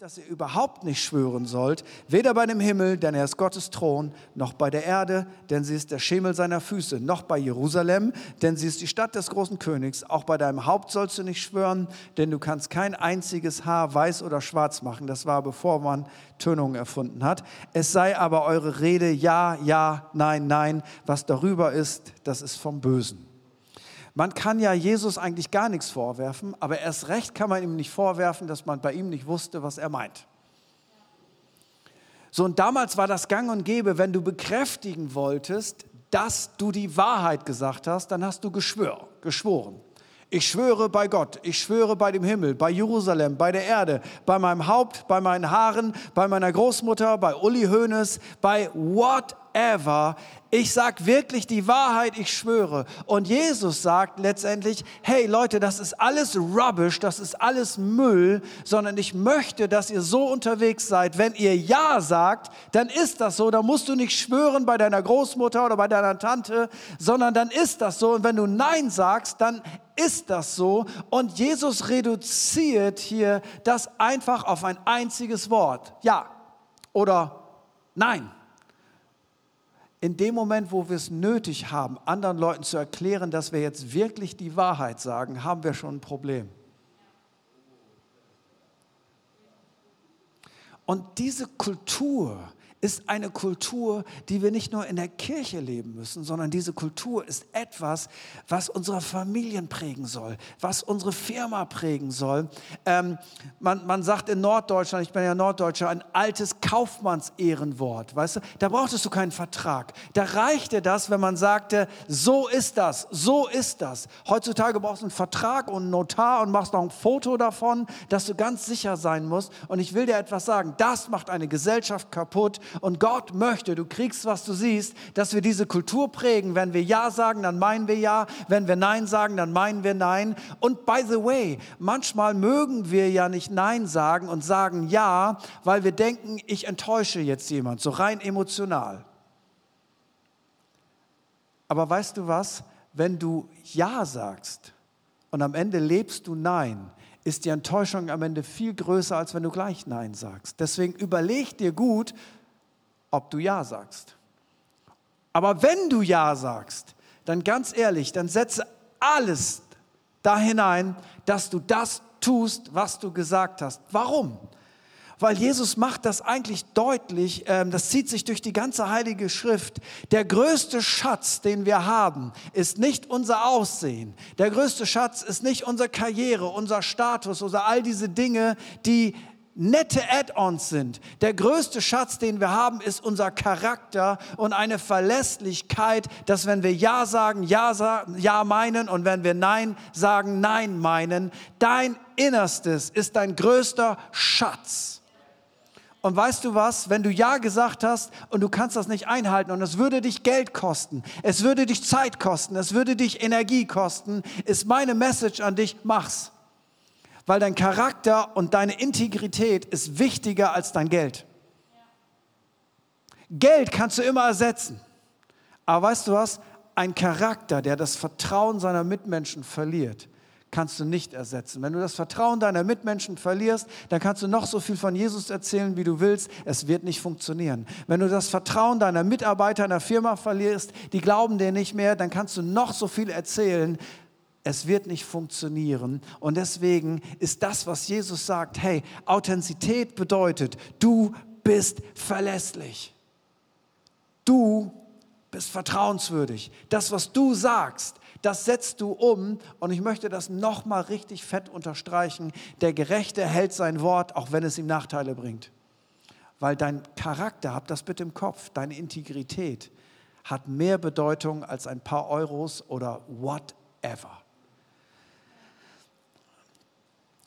dass ihr überhaupt nicht schwören sollt, weder bei dem Himmel, denn er ist Gottes Thron, noch bei der Erde, denn sie ist der Schemel seiner Füße, noch bei Jerusalem, denn sie ist die Stadt des großen Königs. Auch bei deinem Haupt sollst du nicht schwören, denn du kannst kein einziges Haar weiß oder schwarz machen. Das war bevor man Tönungen erfunden hat. Es sei aber eure Rede ja, ja, nein, nein. Was darüber ist, das ist vom Bösen. Man kann ja Jesus eigentlich gar nichts vorwerfen, aber erst recht kann man ihm nicht vorwerfen, dass man bei ihm nicht wusste, was er meint. So, und damals war das gang und gäbe, wenn du bekräftigen wolltest, dass du die Wahrheit gesagt hast, dann hast du geschwör, geschworen. Ich schwöre bei Gott, ich schwöre bei dem Himmel, bei Jerusalem, bei der Erde, bei meinem Haupt, bei meinen Haaren, bei meiner Großmutter, bei Uli Hoeneß, bei whatever. Ich sage wirklich die Wahrheit, ich schwöre. Und Jesus sagt letztendlich, hey Leute, das ist alles Rubbish, das ist alles Müll, sondern ich möchte, dass ihr so unterwegs seid. Wenn ihr Ja sagt, dann ist das so. Da musst du nicht schwören bei deiner Großmutter oder bei deiner Tante, sondern dann ist das so. Und wenn du Nein sagst, dann ist das so. Und Jesus reduziert hier das einfach auf ein einziges Wort. Ja oder Nein in dem Moment, wo wir es nötig haben, anderen Leuten zu erklären, dass wir jetzt wirklich die Wahrheit sagen, haben wir schon ein Problem. Und diese Kultur, ist eine Kultur, die wir nicht nur in der Kirche leben müssen, sondern diese Kultur ist etwas, was unsere Familien prägen soll, was unsere Firma prägen soll. Ähm, man, man sagt in Norddeutschland, ich bin ja Norddeutscher, ein altes Kaufmannsehrenwort. Weißt du, da brauchtest du keinen Vertrag. Da reichte das, wenn man sagte, so ist das, so ist das. Heutzutage brauchst du einen Vertrag und einen Notar und machst noch ein Foto davon, dass du ganz sicher sein musst. Und ich will dir etwas sagen, das macht eine Gesellschaft kaputt und Gott möchte, du kriegst, was du siehst, dass wir diese Kultur prägen. Wenn wir Ja sagen, dann meinen wir Ja. Wenn wir Nein sagen, dann meinen wir Nein. Und by the way, manchmal mögen wir ja nicht Nein sagen und sagen Ja, weil wir denken, ich enttäusche jetzt jemand, so rein emotional. Aber weißt du was? Wenn du Ja sagst und am Ende lebst du Nein, ist die Enttäuschung am Ende viel größer, als wenn du gleich Nein sagst. Deswegen überleg dir gut, ob du Ja sagst. Aber wenn du Ja sagst, dann ganz ehrlich, dann setze alles da hinein, dass du das tust, was du gesagt hast. Warum? Weil Jesus macht das eigentlich deutlich, ähm, das zieht sich durch die ganze heilige Schrift. Der größte Schatz, den wir haben, ist nicht unser Aussehen. Der größte Schatz ist nicht unsere Karriere, unser Status oder all diese Dinge, die nette Add-ons sind. Der größte Schatz, den wir haben, ist unser Charakter und eine Verlässlichkeit, dass wenn wir Ja sagen, Ja, ja meinen und wenn wir Nein sagen, Nein meinen. Dein Innerstes ist dein größter Schatz. Und weißt du was, wenn du Ja gesagt hast und du kannst das nicht einhalten und es würde dich Geld kosten, es würde dich Zeit kosten, es würde dich Energie kosten, ist meine Message an dich, mach's weil dein Charakter und deine Integrität ist wichtiger als dein Geld. Geld kannst du immer ersetzen. Aber weißt du was? Ein Charakter, der das Vertrauen seiner Mitmenschen verliert, kannst du nicht ersetzen. Wenn du das Vertrauen deiner Mitmenschen verlierst, dann kannst du noch so viel von Jesus erzählen, wie du willst. Es wird nicht funktionieren. Wenn du das Vertrauen deiner Mitarbeiter in der Firma verlierst, die glauben dir nicht mehr, dann kannst du noch so viel erzählen es wird nicht funktionieren. Und deswegen ist das, was Jesus sagt, hey, Authentizität bedeutet, du bist verlässlich. Du bist vertrauenswürdig. Das, was du sagst, das setzt du um. Und ich möchte das nochmal richtig fett unterstreichen. Der Gerechte hält sein Wort, auch wenn es ihm Nachteile bringt. Weil dein Charakter, hab das bitte im Kopf, deine Integrität hat mehr Bedeutung als ein paar Euros oder whatever.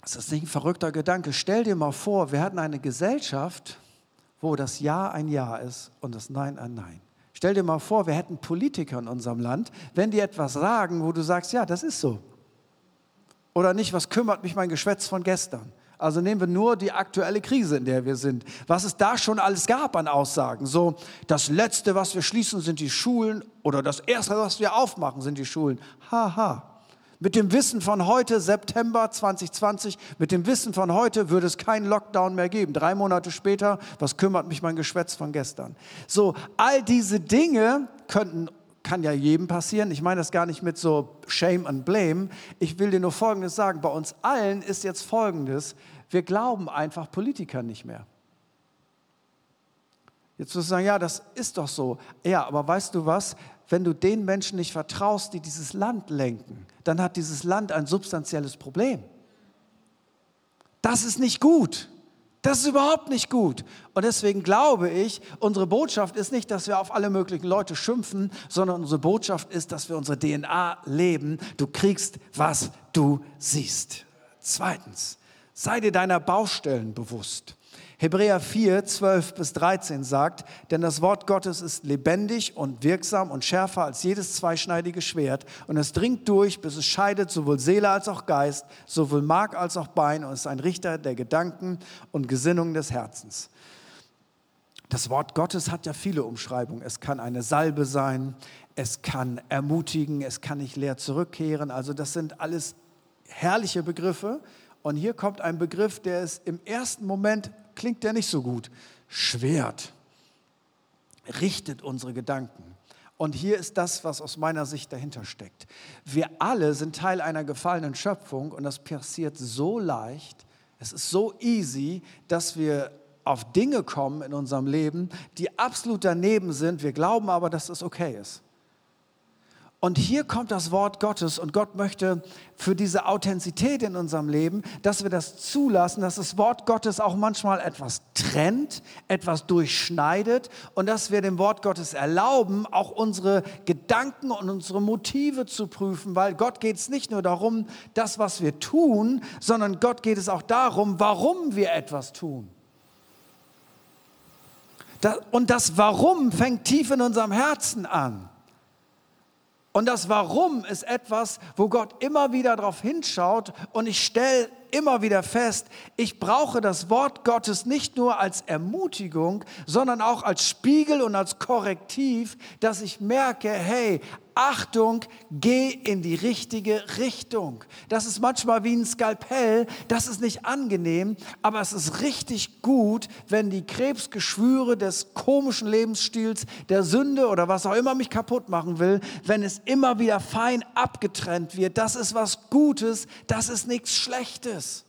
Das ist nicht ein verrückter Gedanke. Stell dir mal vor, wir hatten eine Gesellschaft, wo das Ja ein Ja ist und das Nein ein Nein. Stell dir mal vor, wir hätten Politiker in unserem Land, wenn die etwas sagen, wo du sagst, ja, das ist so. Oder nicht, was kümmert mich mein Geschwätz von gestern? Also nehmen wir nur die aktuelle Krise, in der wir sind. Was es da schon alles gab an Aussagen. So, das Letzte, was wir schließen, sind die Schulen. Oder das Erste, was wir aufmachen, sind die Schulen. Haha. Mit dem Wissen von heute, September 2020, mit dem Wissen von heute würde es keinen Lockdown mehr geben. Drei Monate später, was kümmert mich mein Geschwätz von gestern? So, all diese Dinge könnten kann ja jedem passieren. Ich meine das gar nicht mit so Shame and Blame. Ich will dir nur Folgendes sagen. Bei uns allen ist jetzt Folgendes. Wir glauben einfach Politikern nicht mehr. Jetzt du sagen, ja, das ist doch so. Ja, aber weißt du was? Wenn du den Menschen nicht vertraust, die dieses Land lenken, dann hat dieses Land ein substanzielles Problem. Das ist nicht gut. Das ist überhaupt nicht gut. Und deswegen glaube ich, unsere Botschaft ist nicht, dass wir auf alle möglichen Leute schimpfen, sondern unsere Botschaft ist, dass wir unsere DNA leben. Du kriegst, was du siehst. Zweitens, sei dir deiner Baustellen bewusst. Hebräer 4, 12 bis 13 sagt, denn das Wort Gottes ist lebendig und wirksam und schärfer als jedes zweischneidige Schwert und es dringt durch, bis es scheidet sowohl Seele als auch Geist, sowohl Mark als auch Bein und ist ein Richter der Gedanken und Gesinnungen des Herzens. Das Wort Gottes hat ja viele Umschreibungen. Es kann eine Salbe sein, es kann ermutigen, es kann nicht leer zurückkehren. Also das sind alles herrliche Begriffe. Und hier kommt ein Begriff, der ist im ersten Moment klingt der nicht so gut. Schwert richtet unsere Gedanken. Und hier ist das, was aus meiner Sicht dahinter steckt. Wir alle sind Teil einer gefallenen Schöpfung und das passiert so leicht, es ist so easy, dass wir auf Dinge kommen in unserem Leben, die absolut daneben sind. Wir glauben aber, dass es okay ist. Und hier kommt das Wort Gottes und Gott möchte für diese Authentizität in unserem Leben, dass wir das zulassen, dass das Wort Gottes auch manchmal etwas trennt, etwas durchschneidet und dass wir dem Wort Gottes erlauben, auch unsere Gedanken und unsere Motive zu prüfen, weil Gott geht es nicht nur darum, das, was wir tun, sondern Gott geht es auch darum, warum wir etwas tun. Und das Warum fängt tief in unserem Herzen an. Und das Warum ist etwas, wo Gott immer wieder darauf hinschaut und ich stelle immer wieder fest, ich brauche das Wort Gottes nicht nur als Ermutigung, sondern auch als Spiegel und als Korrektiv, dass ich merke, hey, Achtung, geh in die richtige Richtung. Das ist manchmal wie ein Skalpell, das ist nicht angenehm, aber es ist richtig gut, wenn die Krebsgeschwüre des komischen Lebensstils, der Sünde oder was auch immer mich kaputt machen will, wenn es immer wieder fein abgetrennt wird. Das ist was Gutes, das ist nichts Schlechtes.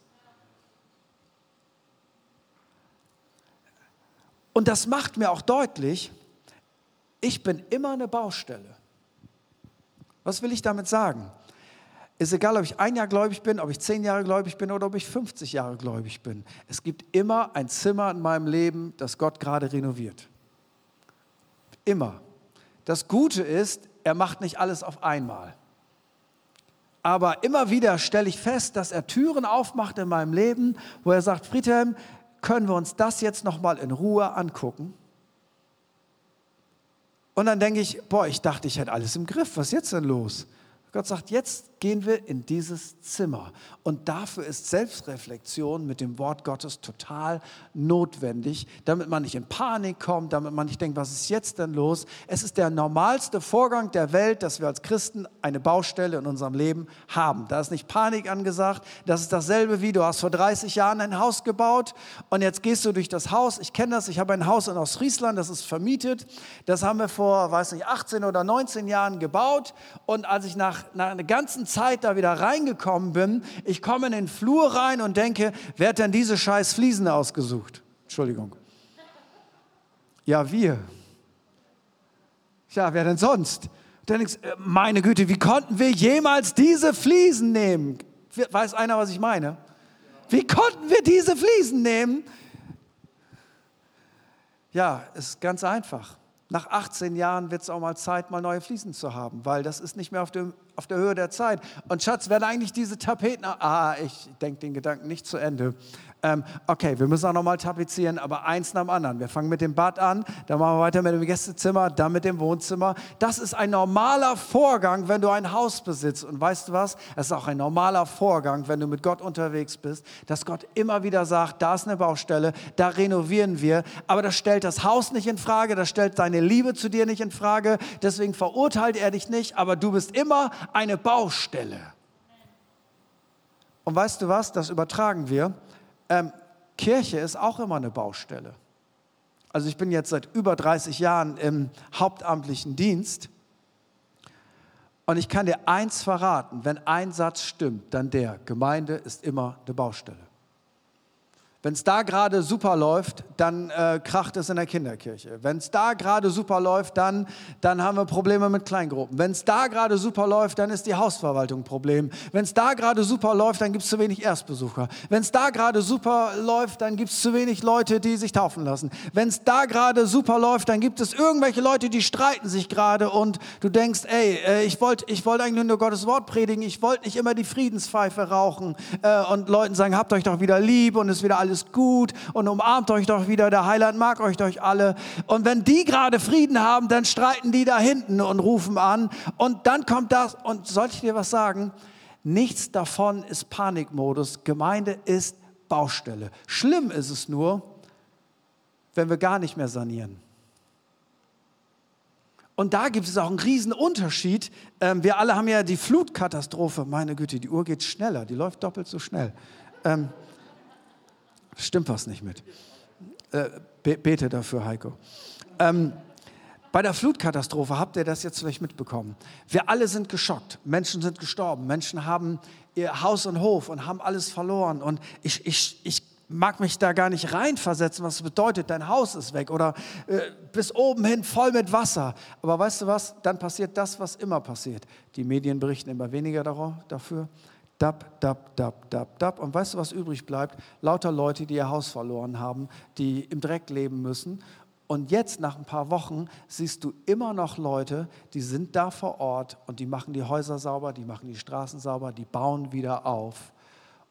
Und das macht mir auch deutlich, ich bin immer eine Baustelle. Was will ich damit sagen? Ist egal, ob ich ein Jahr gläubig bin, ob ich zehn Jahre gläubig bin oder ob ich 50 Jahre gläubig bin. Es gibt immer ein Zimmer in meinem Leben, das Gott gerade renoviert. Immer. Das Gute ist, er macht nicht alles auf einmal. Aber immer wieder stelle ich fest, dass er Türen aufmacht in meinem Leben, wo er sagt, Friedhelm, können wir uns das jetzt nochmal in Ruhe angucken? Und dann denke ich, boah, ich dachte, ich hätte alles im Griff. Was ist jetzt denn los? Gott sagt, jetzt gehen wir in dieses Zimmer. Und dafür ist Selbstreflexion mit dem Wort Gottes total notwendig, damit man nicht in Panik kommt, damit man nicht denkt, was ist jetzt denn los? Es ist der normalste Vorgang der Welt, dass wir als Christen eine Baustelle in unserem Leben haben. Da ist nicht Panik angesagt. Das ist dasselbe wie, du hast vor 30 Jahren ein Haus gebaut und jetzt gehst du durch das Haus. Ich kenne das, ich habe ein Haus in Ostfriesland, das ist vermietet. Das haben wir vor, weiß nicht, 18 oder 19 Jahren gebaut. Und als ich nach, nach einer ganzen Zeit da wieder reingekommen bin, ich komme in den Flur rein und denke, wer hat denn diese scheiß Fliesen ausgesucht? Entschuldigung. Ja, wir. Ja, wer denn sonst? Dann äh, meine Güte, wie konnten wir jemals diese Fliesen nehmen? Weiß einer, was ich meine? Wie konnten wir diese Fliesen nehmen? Ja, ist ganz einfach. Nach 18 Jahren wird es auch mal Zeit, mal neue Fliesen zu haben, weil das ist nicht mehr auf, dem, auf der Höhe der Zeit. Und Schatz, werden eigentlich diese Tapeten... Ah, ich denke den Gedanken nicht zu Ende ähm, okay, wir müssen auch nochmal tapezieren, aber eins nach dem anderen. Wir fangen mit dem Bad an, dann machen wir weiter mit dem Gästezimmer, dann mit dem Wohnzimmer. Das ist ein normaler Vorgang, wenn du ein Haus besitzt. Und weißt du was? Es ist auch ein normaler Vorgang, wenn du mit Gott unterwegs bist, dass Gott immer wieder sagt, da ist eine Baustelle, da renovieren wir. Aber das stellt das Haus nicht in Frage, das stellt seine Liebe zu dir nicht in Frage. Deswegen verurteilt er dich nicht, aber du bist immer eine Baustelle. Und weißt du was, das übertragen wir. Ähm, Kirche ist auch immer eine Baustelle. Also ich bin jetzt seit über 30 Jahren im hauptamtlichen Dienst und ich kann dir eins verraten, wenn ein Satz stimmt, dann der, Gemeinde ist immer eine Baustelle. Wenn es da gerade super läuft, dann äh, kracht es in der Kinderkirche. Wenn es da gerade super läuft, dann, dann haben wir Probleme mit Kleingruppen. Wenn es da gerade super läuft, dann ist die Hausverwaltung ein Problem. Wenn es da gerade super läuft, dann gibt es zu wenig Erstbesucher. Wenn es da gerade super läuft, dann gibt es zu wenig Leute, die sich taufen lassen. Wenn es da gerade super läuft, dann gibt es irgendwelche Leute, die streiten sich gerade und du denkst, ey, äh, ich wollte ich wollt eigentlich nur Gottes Wort predigen, ich wollte nicht immer die Friedenspfeife rauchen äh, und Leuten sagen, habt euch doch wieder lieb und ist wieder alles alles gut und umarmt euch doch wieder, der Heiland mag euch doch alle. Und wenn die gerade Frieden haben, dann streiten die da hinten und rufen an und dann kommt das und soll ich dir was sagen? Nichts davon ist Panikmodus. Gemeinde ist Baustelle. Schlimm ist es nur, wenn wir gar nicht mehr sanieren. Und da gibt es auch einen riesen Unterschied. Ähm, wir alle haben ja die Flutkatastrophe. Meine Güte, die Uhr geht schneller, die läuft doppelt so schnell. Ähm, Stimmt was nicht mit. Äh, bete dafür, Heiko. Ähm, bei der Flutkatastrophe habt ihr das jetzt vielleicht mitbekommen. Wir alle sind geschockt. Menschen sind gestorben. Menschen haben ihr Haus und Hof und haben alles verloren. Und ich, ich, ich mag mich da gar nicht reinversetzen, was es bedeutet, dein Haus ist weg oder äh, bis oben hin voll mit Wasser. Aber weißt du was? Dann passiert das, was immer passiert. Die Medien berichten immer weniger dafür. Dab, dab, dab, dab, dab. Und weißt du, was übrig bleibt? Lauter Leute, die ihr Haus verloren haben, die im Dreck leben müssen. Und jetzt, nach ein paar Wochen, siehst du immer noch Leute, die sind da vor Ort und die machen die Häuser sauber, die machen die Straßen sauber, die bauen wieder auf.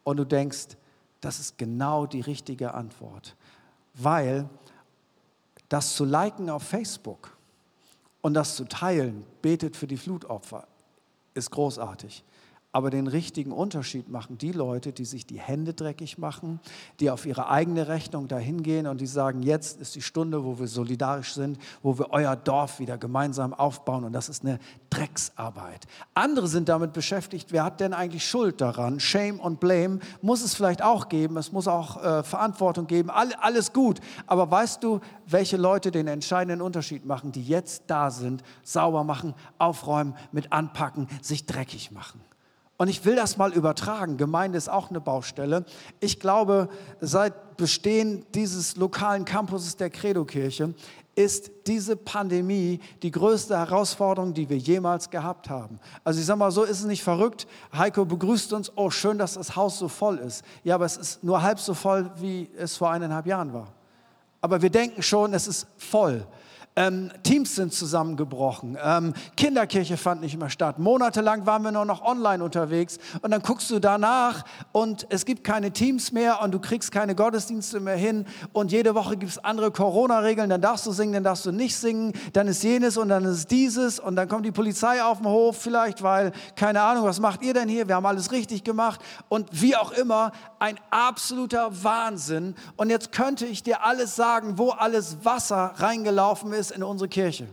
Und du denkst, das ist genau die richtige Antwort. Weil das zu liken auf Facebook und das zu teilen, betet für die Flutopfer, ist großartig aber den richtigen Unterschied machen die Leute, die sich die Hände dreckig machen, die auf ihre eigene Rechnung dahin gehen und die sagen, jetzt ist die Stunde, wo wir solidarisch sind, wo wir euer Dorf wieder gemeinsam aufbauen und das ist eine Drecksarbeit. Andere sind damit beschäftigt, wer hat denn eigentlich Schuld daran? Shame und Blame muss es vielleicht auch geben, es muss auch äh, Verantwortung geben, All, alles gut, aber weißt du, welche Leute den entscheidenden Unterschied machen, die jetzt da sind, sauber machen, aufräumen, mit anpacken, sich dreckig machen? Und ich will das mal übertragen. Gemeinde ist auch eine Baustelle. Ich glaube, seit Bestehen dieses lokalen Campuses der Credo-Kirche ist diese Pandemie die größte Herausforderung, die wir jemals gehabt haben. Also ich sage mal so, ist es nicht verrückt. Heiko begrüßt uns, oh schön, dass das Haus so voll ist. Ja, aber es ist nur halb so voll, wie es vor eineinhalb Jahren war. Aber wir denken schon, es ist voll. Ähm, Teams sind zusammengebrochen. Ähm, Kinderkirche fand nicht mehr statt. Monatelang waren wir nur noch online unterwegs. Und dann guckst du danach und es gibt keine Teams mehr und du kriegst keine Gottesdienste mehr hin. Und jede Woche gibt es andere Corona-Regeln. Dann darfst du singen, dann darfst du nicht singen. Dann ist jenes und dann ist dieses. Und dann kommt die Polizei auf den Hof vielleicht, weil, keine Ahnung, was macht ihr denn hier? Wir haben alles richtig gemacht. Und wie auch immer, ein absoluter Wahnsinn. Und jetzt könnte ich dir alles sagen, wo alles Wasser reingelaufen ist ist in unsere Kirche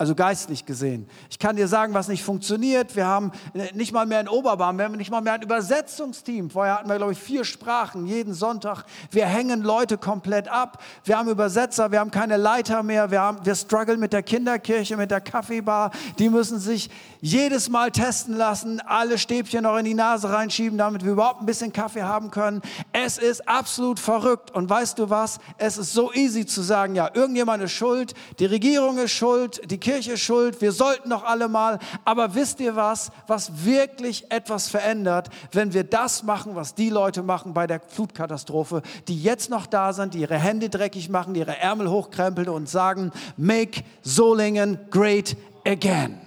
also geistlich gesehen. Ich kann dir sagen, was nicht funktioniert. Wir haben nicht mal mehr ein Oberbarm, wir haben nicht mal mehr ein Übersetzungsteam. Vorher hatten wir, glaube ich, vier Sprachen jeden Sonntag. Wir hängen Leute komplett ab. Wir haben Übersetzer, wir haben keine Leiter mehr. Wir, haben, wir strugglen mit der Kinderkirche, mit der Kaffeebar. Die müssen sich jedes Mal testen lassen, alle Stäbchen noch in die Nase reinschieben, damit wir überhaupt ein bisschen Kaffee haben können. Es ist absolut verrückt. Und weißt du was? Es ist so easy zu sagen, ja, irgendjemand ist schuld, die Regierung ist schuld, die Kirche Kirche schuld, wir sollten doch alle mal. Aber wisst ihr was, was wirklich etwas verändert, wenn wir das machen, was die Leute machen bei der Flutkatastrophe, die jetzt noch da sind, die ihre Hände dreckig machen, ihre Ärmel hochkrempeln und sagen, make Solingen great again.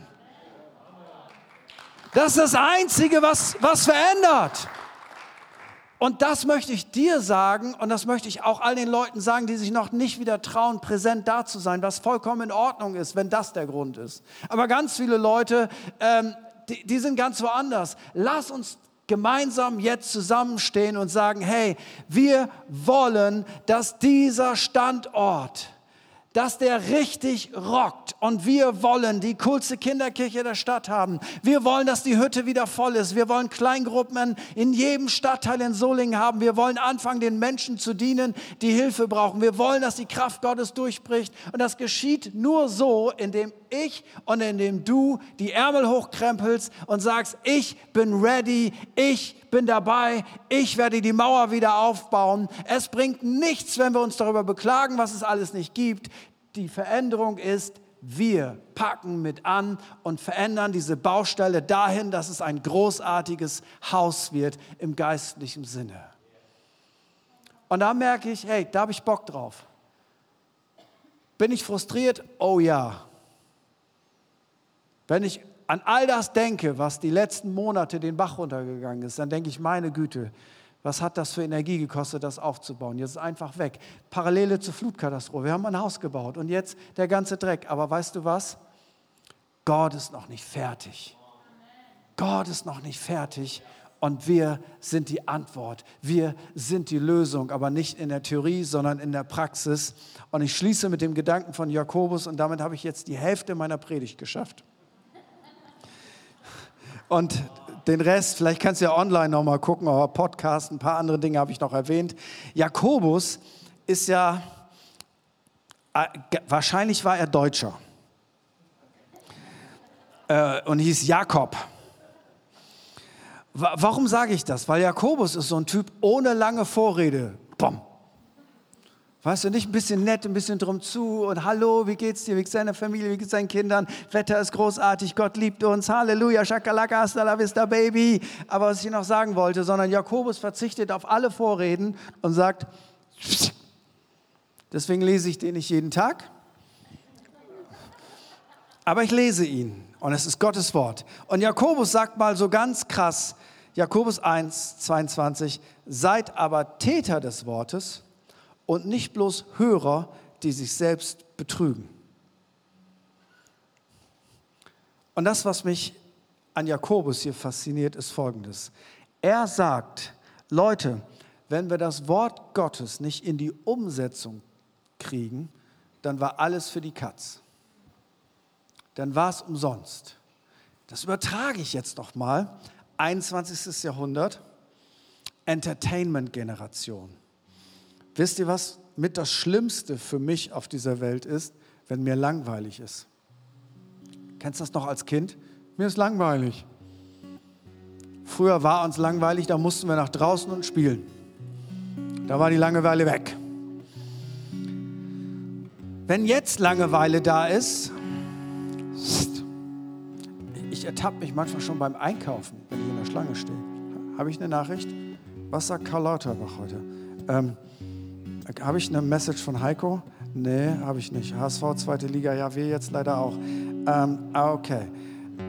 Das ist das Einzige, was, was verändert. Und das möchte ich dir sagen und das möchte ich auch all den Leuten sagen, die sich noch nicht wieder trauen, präsent da zu sein, was vollkommen in Ordnung ist, wenn das der Grund ist. Aber ganz viele Leute, ähm, die, die sind ganz woanders. Lass uns gemeinsam jetzt zusammenstehen und sagen, hey, wir wollen, dass dieser Standort dass der richtig rockt. Und wir wollen die coolste Kinderkirche der Stadt haben. Wir wollen, dass die Hütte wieder voll ist. Wir wollen Kleingruppen in jedem Stadtteil in Solingen haben. Wir wollen anfangen, den Menschen zu dienen, die Hilfe brauchen. Wir wollen, dass die Kraft Gottes durchbricht. Und das geschieht nur so, indem ich und indem du die Ärmel hochkrempelst und sagst, ich bin ready, ich bin dabei, ich werde die Mauer wieder aufbauen. Es bringt nichts, wenn wir uns darüber beklagen, was es alles nicht gibt. Die Veränderung ist, wir packen mit an und verändern diese Baustelle dahin, dass es ein großartiges Haus wird im geistlichen Sinne. Und da merke ich, hey, da habe ich Bock drauf. Bin ich frustriert? Oh ja. Wenn ich an all das denke, was die letzten Monate den Bach runtergegangen ist, dann denke ich, meine Güte, was hat das für Energie gekostet, das aufzubauen? Jetzt ist einfach weg. Parallele zur Flutkatastrophe. Wir haben ein Haus gebaut und jetzt der ganze Dreck. Aber weißt du was? Gott ist noch nicht fertig. Gott ist noch nicht fertig und wir sind die Antwort. Wir sind die Lösung, aber nicht in der Theorie, sondern in der Praxis. Und ich schließe mit dem Gedanken von Jakobus und damit habe ich jetzt die Hälfte meiner Predigt geschafft. Und den Rest, vielleicht kannst du ja online nochmal gucken, aber Podcast, ein paar andere Dinge habe ich noch erwähnt. Jakobus ist ja, äh, wahrscheinlich war er Deutscher äh, und hieß Jakob. Warum sage ich das? Weil Jakobus ist so ein Typ ohne lange Vorrede. Bom, Weißt du, nicht ein bisschen nett, ein bisschen drum zu und hallo, wie geht's dir, wie geht's deiner Familie, wie geht's deinen Kindern, Wetter ist großartig, Gott liebt uns, Halleluja, Shakalaka, hasta la vista, Baby. Aber was ich noch sagen wollte, sondern Jakobus verzichtet auf alle Vorreden und sagt, deswegen lese ich den nicht jeden Tag, aber ich lese ihn und es ist Gottes Wort. Und Jakobus sagt mal so ganz krass, Jakobus 1, 22, seid aber Täter des Wortes und nicht bloß Hörer, die sich selbst betrügen. Und das, was mich an Jakobus hier fasziniert, ist Folgendes. Er sagt, Leute, wenn wir das Wort Gottes nicht in die Umsetzung kriegen, dann war alles für die Katz. Dann war es umsonst. Das übertrage ich jetzt noch mal. 21. Jahrhundert, Entertainment-Generation. Wisst ihr, was mit das Schlimmste für mich auf dieser Welt ist, wenn mir langweilig ist? Kennst du das noch als Kind? Mir ist langweilig. Früher war uns langweilig, da mussten wir nach draußen und spielen. Da war die Langeweile weg. Wenn jetzt Langeweile da ist, ich ertappe mich manchmal schon beim Einkaufen, wenn ich in der Schlange stehe. Habe ich eine Nachricht? Was sagt Karl Lauterbach heute? Ähm, habe ich eine Message von Heiko? Nee, habe ich nicht. HSV, zweite Liga, ja, wir jetzt leider auch. Ähm, ah, okay.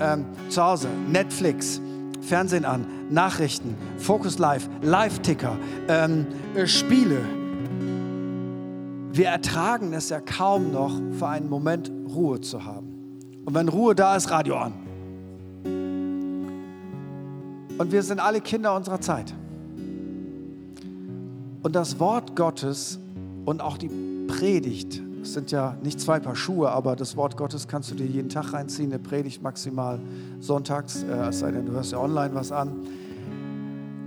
Ähm, zu Hause, Netflix, Fernsehen an, Nachrichten, Focus Live, Live-Ticker, ähm, äh, Spiele. Wir ertragen es ja kaum noch, für einen Moment Ruhe zu haben. Und wenn Ruhe da ist, Radio an. Und wir sind alle Kinder unserer Zeit. Und das Wort Gottes und auch die Predigt, es sind ja nicht zwei Paar Schuhe, aber das Wort Gottes kannst du dir jeden Tag reinziehen, eine Predigt maximal sonntags, äh, es sei denn, du hörst ja online was an.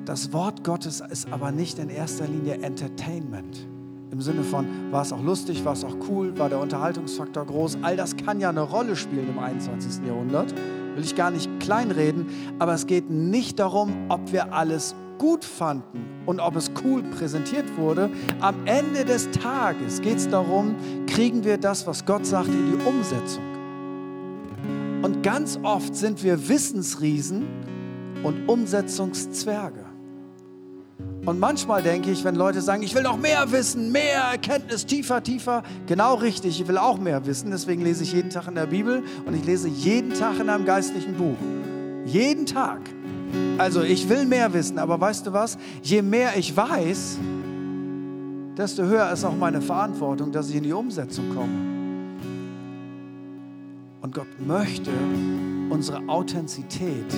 Das Wort Gottes ist aber nicht in erster Linie Entertainment. Im Sinne von, war es auch lustig, war es auch cool, war der Unterhaltungsfaktor groß. All das kann ja eine Rolle spielen im 21. Jahrhundert. Will ich gar nicht kleinreden, aber es geht nicht darum, ob wir alles gut fanden und ob es cool präsentiert wurde, am Ende des Tages geht es darum, kriegen wir das, was Gott sagt, in die Umsetzung. Und ganz oft sind wir Wissensriesen und Umsetzungszwerge. Und manchmal denke ich, wenn Leute sagen, ich will noch mehr wissen, mehr Erkenntnis, tiefer, tiefer, genau richtig, ich will auch mehr wissen, deswegen lese ich jeden Tag in der Bibel und ich lese jeden Tag in einem geistlichen Buch. Jeden Tag. Also ich will mehr wissen, aber weißt du was? Je mehr ich weiß, desto höher ist auch meine Verantwortung, dass ich in die Umsetzung komme. Und Gott möchte unsere Authentizität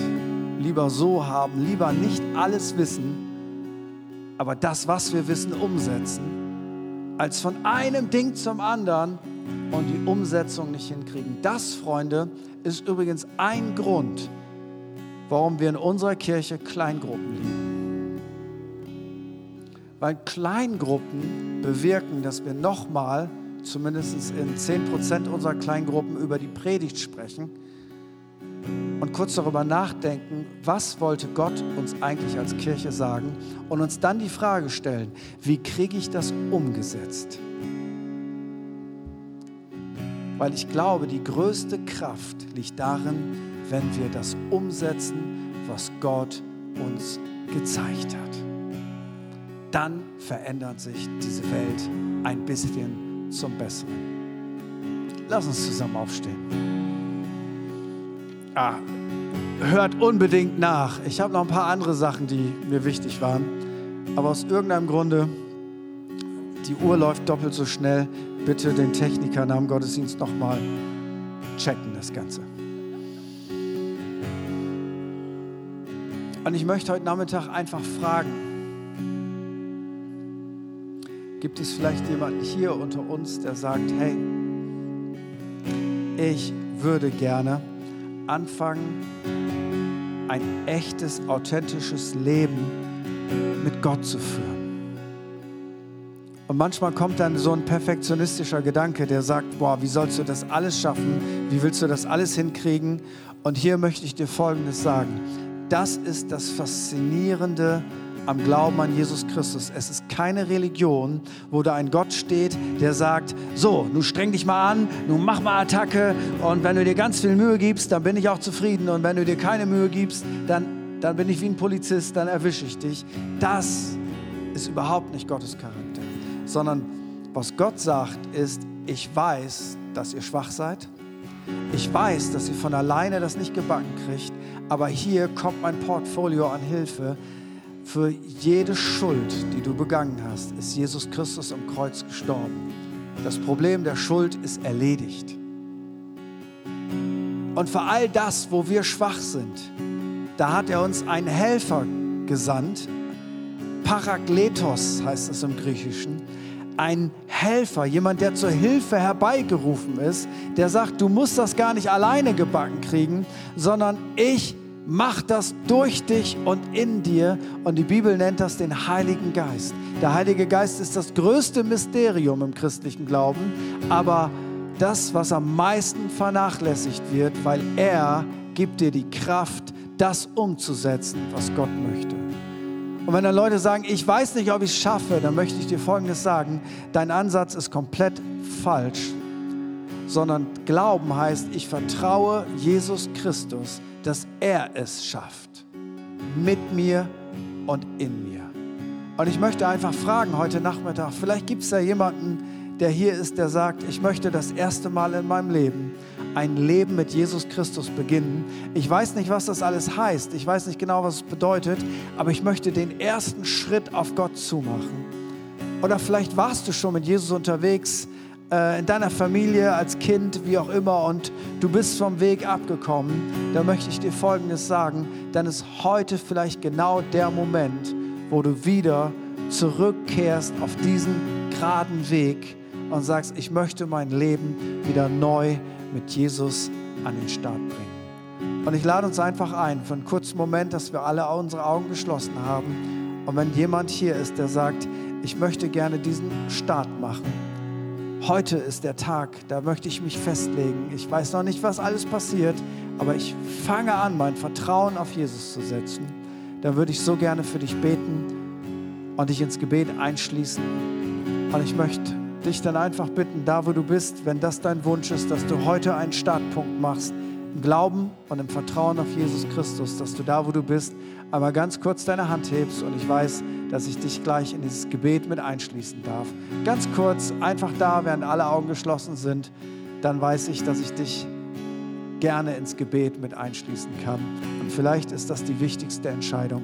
lieber so haben, lieber nicht alles wissen, aber das, was wir wissen, umsetzen, als von einem Ding zum anderen und die Umsetzung nicht hinkriegen. Das, Freunde, ist übrigens ein Grund, warum wir in unserer Kirche Kleingruppen lieben. Weil Kleingruppen bewirken, dass wir nochmal, zumindest in 10% unserer Kleingruppen, über die Predigt sprechen und kurz darüber nachdenken, was wollte Gott uns eigentlich als Kirche sagen und uns dann die Frage stellen, wie kriege ich das umgesetzt? Weil ich glaube, die größte Kraft liegt darin, wenn wir das umsetzen, was Gott uns gezeigt hat. Dann verändert sich diese Welt ein bisschen zum Besseren. Lass uns zusammen aufstehen ah, hört unbedingt nach. Ich habe noch ein paar andere Sachen, die mir wichtig waren. Aber aus irgendeinem Grunde, die Uhr läuft doppelt so schnell. Bitte den Techniker dem Gottesdienst nochmal checken, das Ganze. Und ich möchte heute Nachmittag einfach fragen, gibt es vielleicht jemanden hier unter uns, der sagt, hey, ich würde gerne anfangen, ein echtes, authentisches Leben mit Gott zu führen. Und manchmal kommt dann so ein perfektionistischer Gedanke, der sagt, boah, wie sollst du das alles schaffen? Wie willst du das alles hinkriegen? Und hier möchte ich dir Folgendes sagen. Das ist das Faszinierende am Glauben an Jesus Christus. Es ist keine Religion, wo da ein Gott steht, der sagt, so, nun streng dich mal an, nun mach mal Attacke und wenn du dir ganz viel Mühe gibst, dann bin ich auch zufrieden und wenn du dir keine Mühe gibst, dann, dann bin ich wie ein Polizist, dann erwische ich dich. Das ist überhaupt nicht Gottes Charakter, sondern was Gott sagt ist, ich weiß, dass ihr schwach seid. Ich weiß, dass ihr von alleine das nicht gebacken kriegt, aber hier kommt mein Portfolio an Hilfe, für jede Schuld, die du begangen hast, ist Jesus Christus am Kreuz gestorben. Das Problem der Schuld ist erledigt. Und für all das, wo wir schwach sind, da hat er uns einen Helfer gesandt. Parakletos heißt es im Griechischen. Ein Helfer, jemand, der zur Hilfe herbeigerufen ist, der sagt, du musst das gar nicht alleine gebacken kriegen, sondern ich macht das durch dich und in dir. Und die Bibel nennt das den Heiligen Geist. Der Heilige Geist ist das größte Mysterium im christlichen Glauben, aber das, was am meisten vernachlässigt wird, weil er gibt dir die Kraft, das umzusetzen, was Gott möchte. Und wenn dann Leute sagen, ich weiß nicht, ob ich es schaffe, dann möchte ich dir Folgendes sagen. Dein Ansatz ist komplett falsch, sondern Glauben heißt, ich vertraue Jesus Christus dass er es schafft. Mit mir und in mir. Und ich möchte einfach fragen heute Nachmittag, vielleicht gibt es da jemanden, der hier ist, der sagt, ich möchte das erste Mal in meinem Leben ein Leben mit Jesus Christus beginnen. Ich weiß nicht, was das alles heißt. Ich weiß nicht genau, was es bedeutet, aber ich möchte den ersten Schritt auf Gott zumachen. Oder vielleicht warst du schon mit Jesus unterwegs, äh, in deiner Familie, als Kind, wie auch immer, und du bist vom Weg abgekommen, da möchte ich dir Folgendes sagen, dann ist heute vielleicht genau der Moment, wo du wieder zurückkehrst auf diesen geraden Weg und sagst, ich möchte mein Leben wieder neu mit Jesus an den Start bringen. Und ich lade uns einfach ein für einen kurzen Moment, dass wir alle unsere Augen geschlossen haben. Und wenn jemand hier ist, der sagt, ich möchte gerne diesen Start machen, heute ist der Tag, da möchte ich mich festlegen. Ich weiß noch nicht, was alles passiert, aber ich fange an, mein Vertrauen auf Jesus zu setzen. Da würde ich so gerne für dich beten und dich ins Gebet einschließen. Und ich möchte dich dann einfach bitten, da wo du bist, wenn das dein Wunsch ist, dass du heute einen Startpunkt machst, im Glauben und im Vertrauen auf Jesus Christus, dass du da wo du bist, einmal ganz kurz deine Hand hebst und ich weiß, dass ich dich gleich in dieses Gebet mit einschließen darf. Ganz kurz, einfach da, während alle Augen geschlossen sind, dann weiß ich, dass ich dich gerne ins Gebet mit einschließen kann. Und vielleicht ist das die wichtigste Entscheidung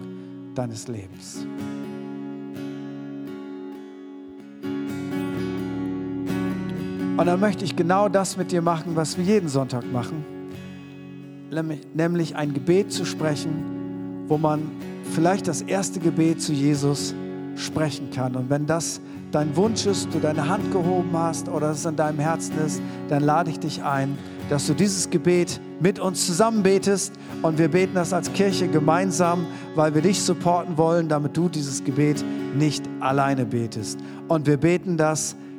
deines Lebens. Und dann möchte ich genau das mit dir machen, was wir jeden Sonntag machen, nämlich ein Gebet zu sprechen, wo man vielleicht das erste Gebet zu Jesus sprechen kann. Und wenn das dein Wunsch ist, du deine Hand gehoben hast oder es in deinem Herzen ist, dann lade ich dich ein, dass du dieses Gebet mit uns zusammen betest und wir beten das als Kirche gemeinsam, weil wir dich supporten wollen, damit du dieses Gebet nicht alleine betest. Und wir beten das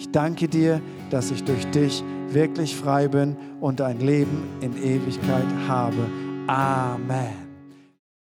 Ich danke dir, dass ich durch dich wirklich frei bin und ein Leben in Ewigkeit habe. Amen.